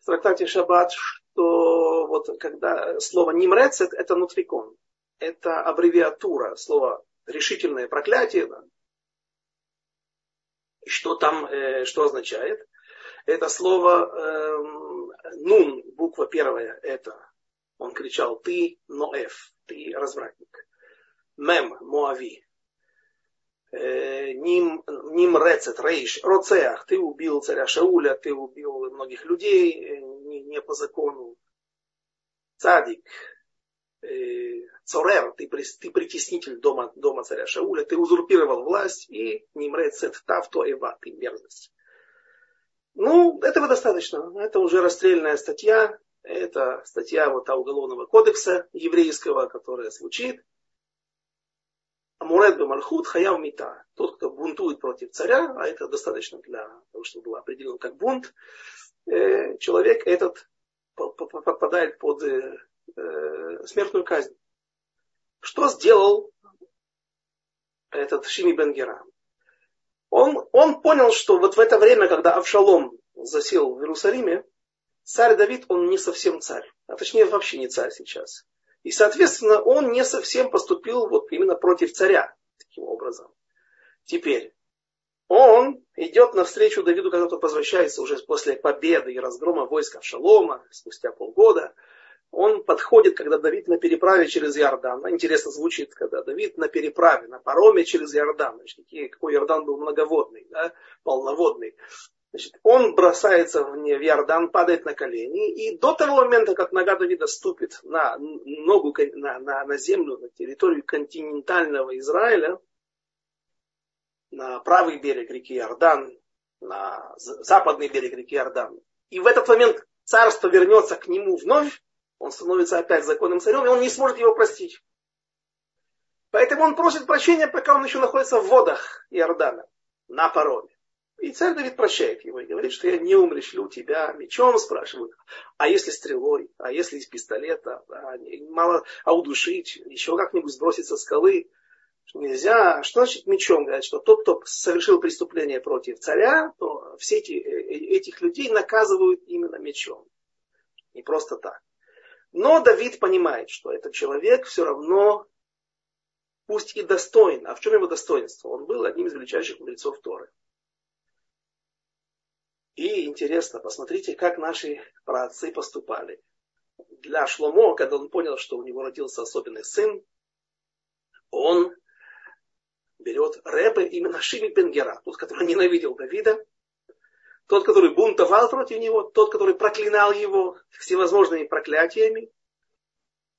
Speaker 1: в трактате Шаббат, что вот когда слово нимрецет, это нутрикон. Это аббревиатура, слово решительное проклятие. Да. Что там, э, что означает? Это слово э, нун, буква первая, это он кричал, ты ноэф, ты развратник. Мем, Моави. Э, ним, ним рецет, рейш, роцеах, ты убил царя Шауля, ты убил многих людей э, не, не по закону. Цадик, э, цорер, ты, ты притеснитель дома, дома царя Шауля, ты узурпировал власть и ним рецет тавто эва, ты мерзость. Ну, этого достаточно. Это уже расстрельная статья. Это статья вот уголовного кодекса еврейского, которая звучит Амурет Мальхут Хаяв Мита. Тот, кто бунтует против царя, а это достаточно для того, чтобы было определено как бунт, э, человек этот попадает под э, э, смертную казнь. Что сделал этот Шими Бенгера? Он, он понял, что вот в это время, когда Авшалом засел в Иерусалиме, царь Давид, он не совсем царь. А точнее, вообще не царь сейчас. И, соответственно, он не совсем поступил вот именно против царя таким образом. Теперь, он идет навстречу Давиду, когда тот возвращается уже после победы и разгрома войска Шалома, спустя полгода. Он подходит, когда Давид на переправе через Иордан. Интересно звучит, когда Давид на переправе, на пароме через Иордан. Значит, какой Иордан был многоводный, да, полноводный. Значит, он бросается в, Иордан, падает на колени, и до того момента, как нога Давида ступит на ногу, на, на, на землю, на территорию континентального Израиля, на правый берег реки Иордан, на западный берег реки Иордан, и в этот момент царство вернется к нему вновь, он становится опять законным царем, и он не сможет его простить. Поэтому он просит прощения, пока он еще находится в водах Иордана, на пароме. И царь Давид прощает его и говорит, что я не умрешлю тебя мечом, спрашивают. А если стрелой, а если из пистолета, а, мало, а удушить, еще как-нибудь сбросить со скалы. Нельзя. Что значит мечом? Говорят, что тот, кто совершил преступление против царя, то все эти, э, э, этих людей наказывают именно мечом. Не просто так. Но Давид понимает, что этот человек все равно, пусть и достоин, а в чем его достоинство? Он был одним из величайших мудрецов Торы. И интересно, посмотрите, как наши праотцы поступали. Для Шломо, когда он понял, что у него родился особенный сын, он берет Рэбе именно Шими Бенгера, тот, который ненавидел Давида, тот, который бунтовал против него, тот, который проклинал его всевозможными проклятиями,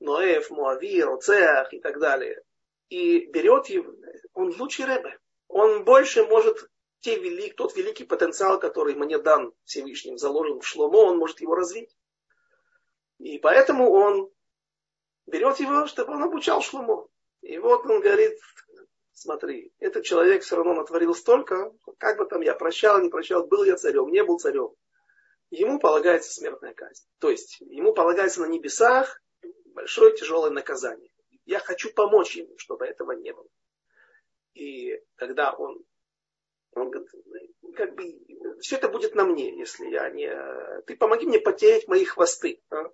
Speaker 1: Ноэф, Муави, Роцеах и так далее. И берет его, он лучший Рэбе. он больше может те велик, тот великий потенциал, который мне дан Всевышним, заложен в Шломо, он может его развить. И поэтому он берет его, чтобы он обучал Шломо. И вот он говорит, смотри, этот человек все равно натворил столько, как бы там я прощал, не прощал, был я царем, не был царем. Ему полагается смертная казнь. То есть ему полагается на небесах большое тяжелое наказание. Я хочу помочь ему, чтобы этого не было. И когда он, он говорит, как бы, все это будет на мне, если я не... Ты помоги мне потерять мои хвосты. А?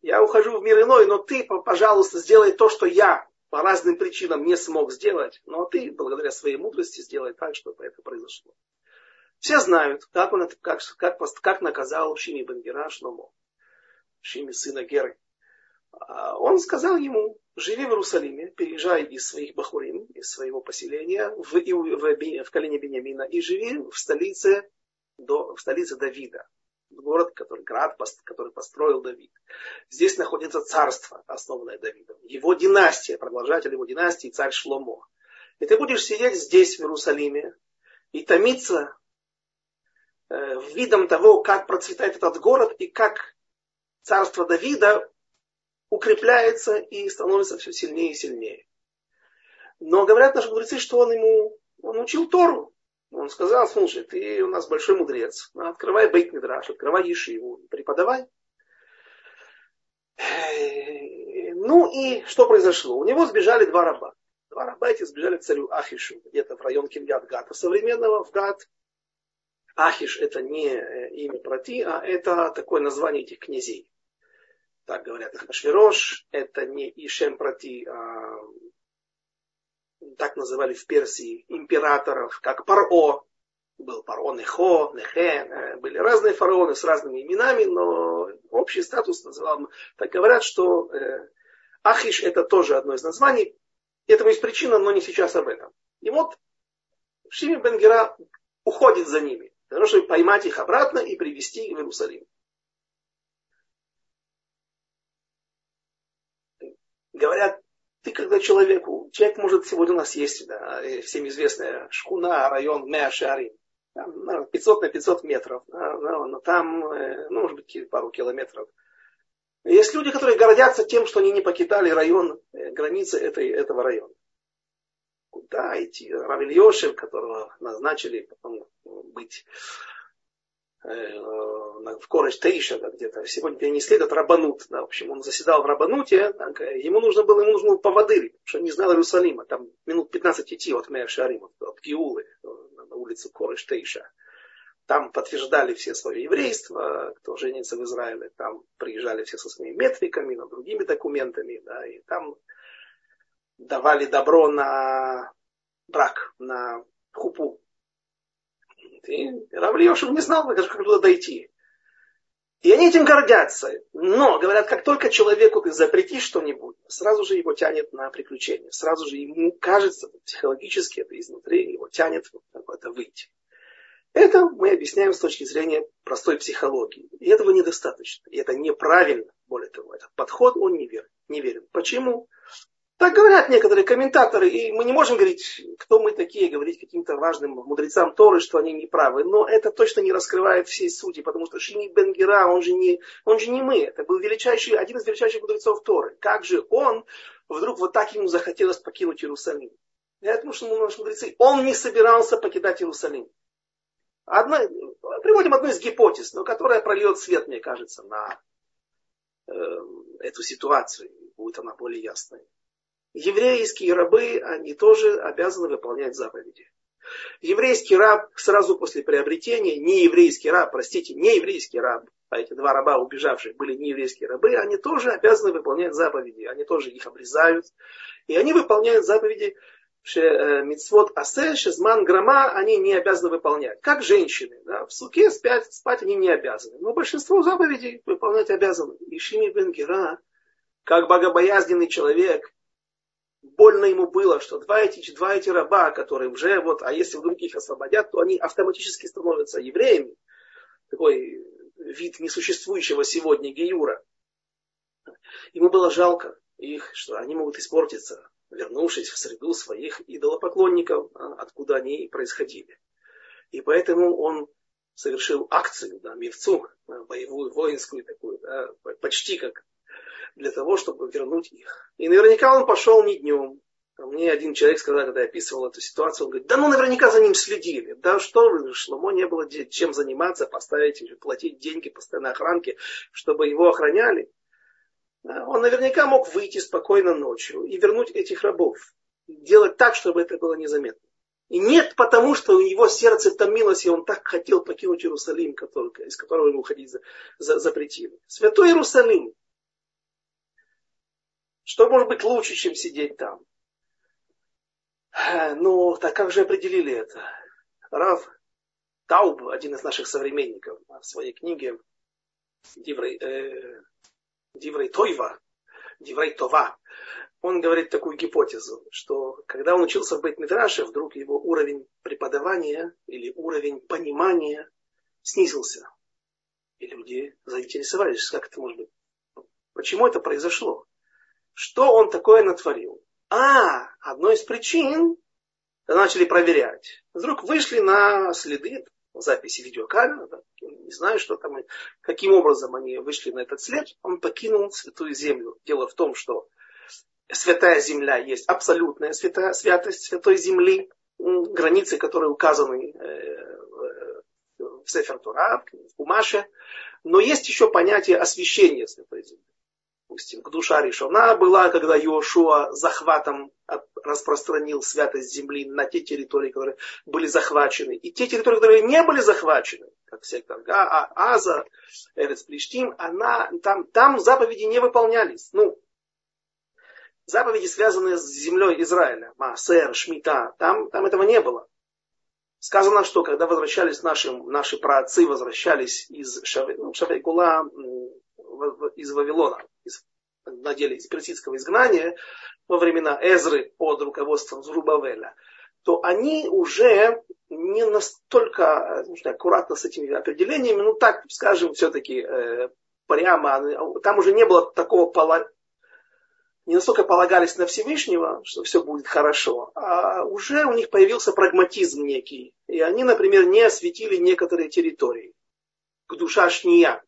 Speaker 1: Я ухожу в мир иной, но ты, пожалуйста, сделай то, что я по разным причинам не смог сделать, но ты, благодаря своей мудрости, сделай так, чтобы это произошло. Все знают, как, он как, как, как наказал Шими Бенгера Шломо, Шими сына Геры. А он сказал ему, живи в Иерусалиме, переезжай из своих бахурим, из своего поселения в, в, в, в колене Бениамина и живи в столице, до, в столице Давида, город, который, град, который построил Давид. Здесь находится царство, основанное Давидом. Его династия, продолжатель его династии, царь Шломо. И ты будешь сидеть здесь, в Иерусалиме, и томиться э, видом того, как процветает этот город, и как царство Давида укрепляется и становится все сильнее и сильнее. Но говорят наши мудрецы, что он ему, он учил Тору. Он сказал, слушай, ты у нас большой мудрец, открывай бейт мидраш, открывай ешиву, преподавай. Ну и что произошло? У него сбежали два раба. Два раба эти сбежали к царю Ахишу, где-то в район Кимьят Гата современного, в Гат. Ахиш это не э, имя прати, а это такое название этих князей так говорят Ахашвирош, это не Ишем Прати, а так называли в Персии императоров, как Паро, был Паро Нехо, Нехе, э, были разные фараоны с разными именами, но общий статус называл, так говорят, что э, Ахиш это тоже одно из названий, этому есть причина, но не сейчас об этом. И вот Шими Бенгера уходит за ними, для того, чтобы поймать их обратно и привести в Иерусалим. говорят, когда человеку, человек может сегодня у нас есть, да, всем известная шкуна, район Меашари, 500 на 500 метров, но там, э, ну, может быть, пару километров. Есть люди, которые гордятся тем, что они не покидали район, э, границы этой, этого района. Куда идти? Равиль Йошев, которого назначили потом быть в Кореш Тейша где-то, сегодня перенесли этот Рабанут. Да, в общем, он заседал в Рабануте, так, э, ему нужно было, ему нужно было поводырь, потому что не знал Иерусалима. Там минут 15 идти от Мэр Шарим, от Гиулы, э, на улицу Кореш Тейша. Там подтверждали все свое еврейство, кто женится в Израиле. Там приезжали все со своими метриками, на другими документами. Да, и там давали добро на брак, на хупу. И Равлиошев не знал, как туда дойти. И они этим гордятся. Но, говорят, как только человеку ты запретишь что-нибудь, сразу же его тянет на приключения. Сразу же ему кажется, психологически это изнутри, его тянет это выйти. Это мы объясняем с точки зрения простой психологии. И этого недостаточно. И это неправильно. Более того, этот подход, он не верен. Не верен. Почему? Так говорят некоторые комментаторы, и мы не можем говорить, кто мы такие, говорить каким-то важным мудрецам Торы, что они неправы. Но это точно не раскрывает всей сути, потому что Шини Бенгера, он же не, он же не мы. Это был величайший, один из величайших мудрецов Торы. Как же он вдруг вот так ему захотелось покинуть Иерусалим? Поэтому что наши мудрецы, он не собирался покидать Иерусалим. Одна, приводим одну из гипотез, но которая прольет свет, мне кажется, на э, эту ситуацию. Будет она более ясной еврейские рабы, они тоже обязаны выполнять заповеди. Еврейский раб сразу после приобретения, не еврейский раб, простите, не еврейский раб, а эти два раба, убежавших, были не еврейские рабы, они тоже обязаны выполнять заповеди, они тоже их обрезают, и они выполняют заповеди э, мицвод асе, шезман, грома, они не обязаны выполнять. Как женщины, да, в суке спать, спать они не обязаны. Но большинство заповедей выполнять обязаны. И Шими Бенгера, как богобоязненный человек, больно ему было, что два эти, два эти раба, которые уже вот, а если вдруг их освободят, то они автоматически становятся евреями. Такой вид несуществующего сегодня Геюра. Ему было жалко их, что они могут испортиться. вернувшись в среду своих идолопоклонников, а, откуда они и происходили. И поэтому он совершил акцию, да, мивцу, боевую, воинскую такую, да, почти как для того, чтобы вернуть их. И наверняка он пошел не днем. Мне один человек сказал, когда я описывал эту ситуацию, он говорит, да ну наверняка за ним следили. Да что вы, Шломо не было чем заниматься, поставить, платить деньги постоянной охранке, чтобы его охраняли. Он наверняка мог выйти спокойно ночью и вернуть этих рабов. Делать так, чтобы это было незаметно. И нет потому, что у его сердце томилось, и он так хотел покинуть Иерусалим, который, из которого ему уходить за, за, запретили. Святой Иерусалим. Что может быть лучше, чем сидеть там? Ну, так как же определили это? Рав Тауб, один из наших современников, в своей книге Диврей, э, Диврей Тойва, Диврей Това, он говорит такую гипотезу, что когда он учился в Бейт-Мидраше, вдруг его уровень преподавания или уровень понимания снизился. И люди заинтересовались, как это может быть. Почему это произошло? Что он такое натворил? А, одной из причин начали проверять. Вдруг вышли на следы записи видеокамеры, да, не знаю, что там, каким образом они вышли на этот след, он покинул святую землю. Дело в том, что святая земля есть абсолютная святая, святость святой земли, границы, которые указаны э, в Сефер Тура, в Кумаше, но есть еще понятие освящения святой земли. Допустим, к душа решена была, когда Иошуа захватом распространил святость земли на те территории, которые были захвачены. И те территории, которые не были захвачены, как сектор Га, Аза, Эрец Плештим, она, там, там заповеди не выполнялись. Ну, заповеди, связанные с землей Израиля, Маасер, Шмита, там, там этого не было. Сказано, что когда возвращались наши, наши праотцы, возвращались из Шаве, ну, Шавейкула, из Вавилона, из, на деле из персидского изгнания, во времена Эзры под руководством Зрубавеля, то они уже не настолько ну, что, аккуратно с этими определениями, ну так, скажем, все-таки э, прямо, там уже не было такого не настолько полагались на Всевышнего, что все будет хорошо, а уже у них появился прагматизм некий. И они, например, не осветили некоторые территории. К душа шния.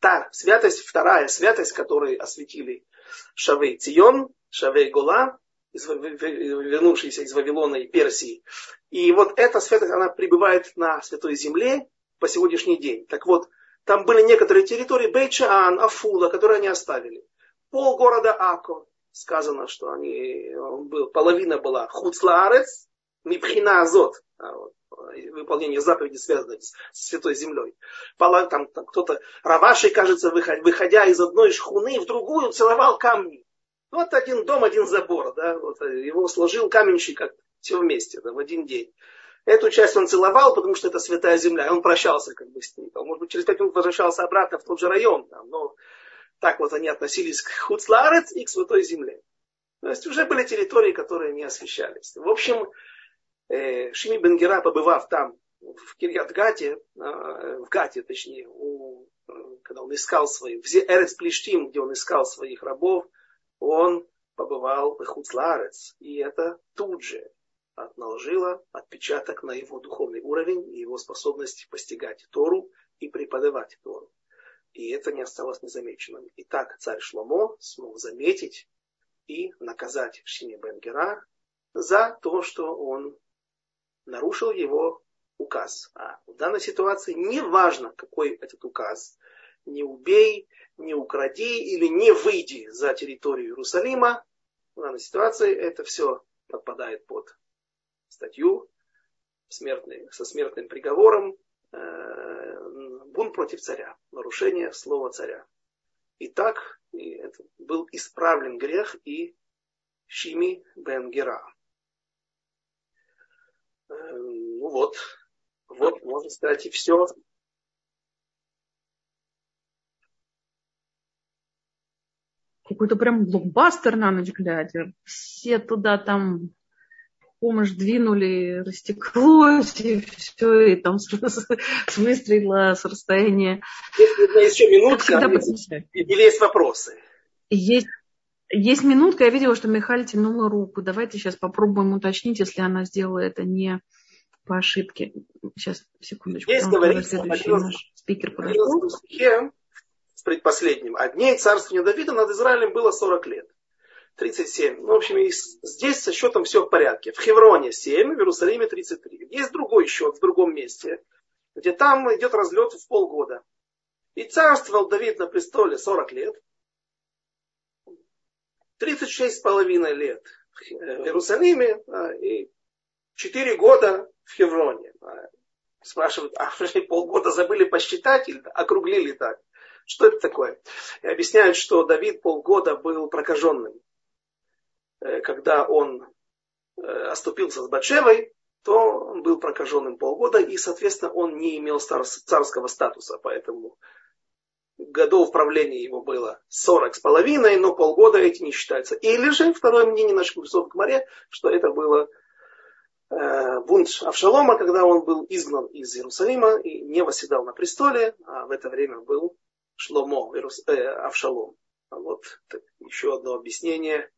Speaker 1: Та святость, вторая святость, которую осветили Шавей Цион, Шавей Гула, вернувшиеся из Вавилона и Персии. И вот эта святость, она пребывает на Святой Земле по сегодняшний день. Так вот, там были некоторые территории, Бейчаан, Афула, которые они оставили. Пол города Ако, сказано, что они, он был, половина была хуцлаарец, мипхина азот, а выполнение заповеди, связанной с Святой Землей. Там, там кто-то, Раваши, кажется, выходя из одной шхуны в другую, целовал камни. Вот один дом, один забор, да, вот его сложил каменщик как все вместе, да, в один день. Эту часть он целовал, потому что это святая земля, и он прощался как бы с ней. Может быть, через пять минут возвращался обратно в тот же район, там, но так вот они относились к Хуцларец и к Святой Земле. То есть уже были территории, которые не освещались. В общем, э, Шими Бенгера, побывав там, в Кирьят-Гате, э, в Гате, точнее, у, э, когда он искал своих, в Эрец Плештим, где он искал своих рабов, он побывал в Хуцларец. И это тут же наложило отпечаток на его духовный уровень и его способность постигать Тору и преподавать Тору и это не осталось незамеченным. И так царь Шломо смог заметить и наказать Шими Бенгера за то, что он нарушил его указ. А в данной ситуации не важно, какой этот указ. Не убей, не укради или не выйди за территорию Иерусалима. В данной ситуации это все подпадает под статью смертный, со смертным приговором Э, бунт против царя, нарушение слова царя. И так и это был исправлен грех и Шими бен Гера. Ну вот, вот, можно сказать, и все.
Speaker 2: Какой-то прям блокбастер на ночь глядя. Все туда там помощь двинули, растеклось, и все, и там выстрелило с расстояния.
Speaker 1: Есть, есть еще минутка, или есть вопросы?
Speaker 2: Есть, Есть минутка, я видела, что Михаил тянула руку. Давайте сейчас попробуем уточнить, если она сделала это не по ошибке. Сейчас, секундочку.
Speaker 1: Здесь говорится,
Speaker 2: наш спикер
Speaker 1: подошел. в предпоследнем. А дней царствования Давида над Израилем было 40 лет. 37. Ну, в общем, здесь со счетом все в порядке. В Хевроне 7, в Иерусалиме 33. Есть другой счет в другом месте, где там идет разлет в полгода. И царствовал Давид на престоле 40 лет. 36 с половиной лет в Иерусалиме и 4 года в Хевроне. Спрашивают, а полгода забыли посчитать или округлили так? Что это такое? И объясняют, что Давид полгода был прокаженным. Э, когда он э, оступился с Батшевой, то он был прокаженным полгода, и, соответственно, он не имел царского статуса, поэтому годов правления его было 40 с половиной, но полгода эти не считаются. Или же, второе мнение наших мудрецов в Гмаре, что это было э, бунт Авшалома, когда он был изгнан из Иерусалима и не восседал на престоле, а в это время был Шломо, э, Авшалом. Вот еще одно объяснение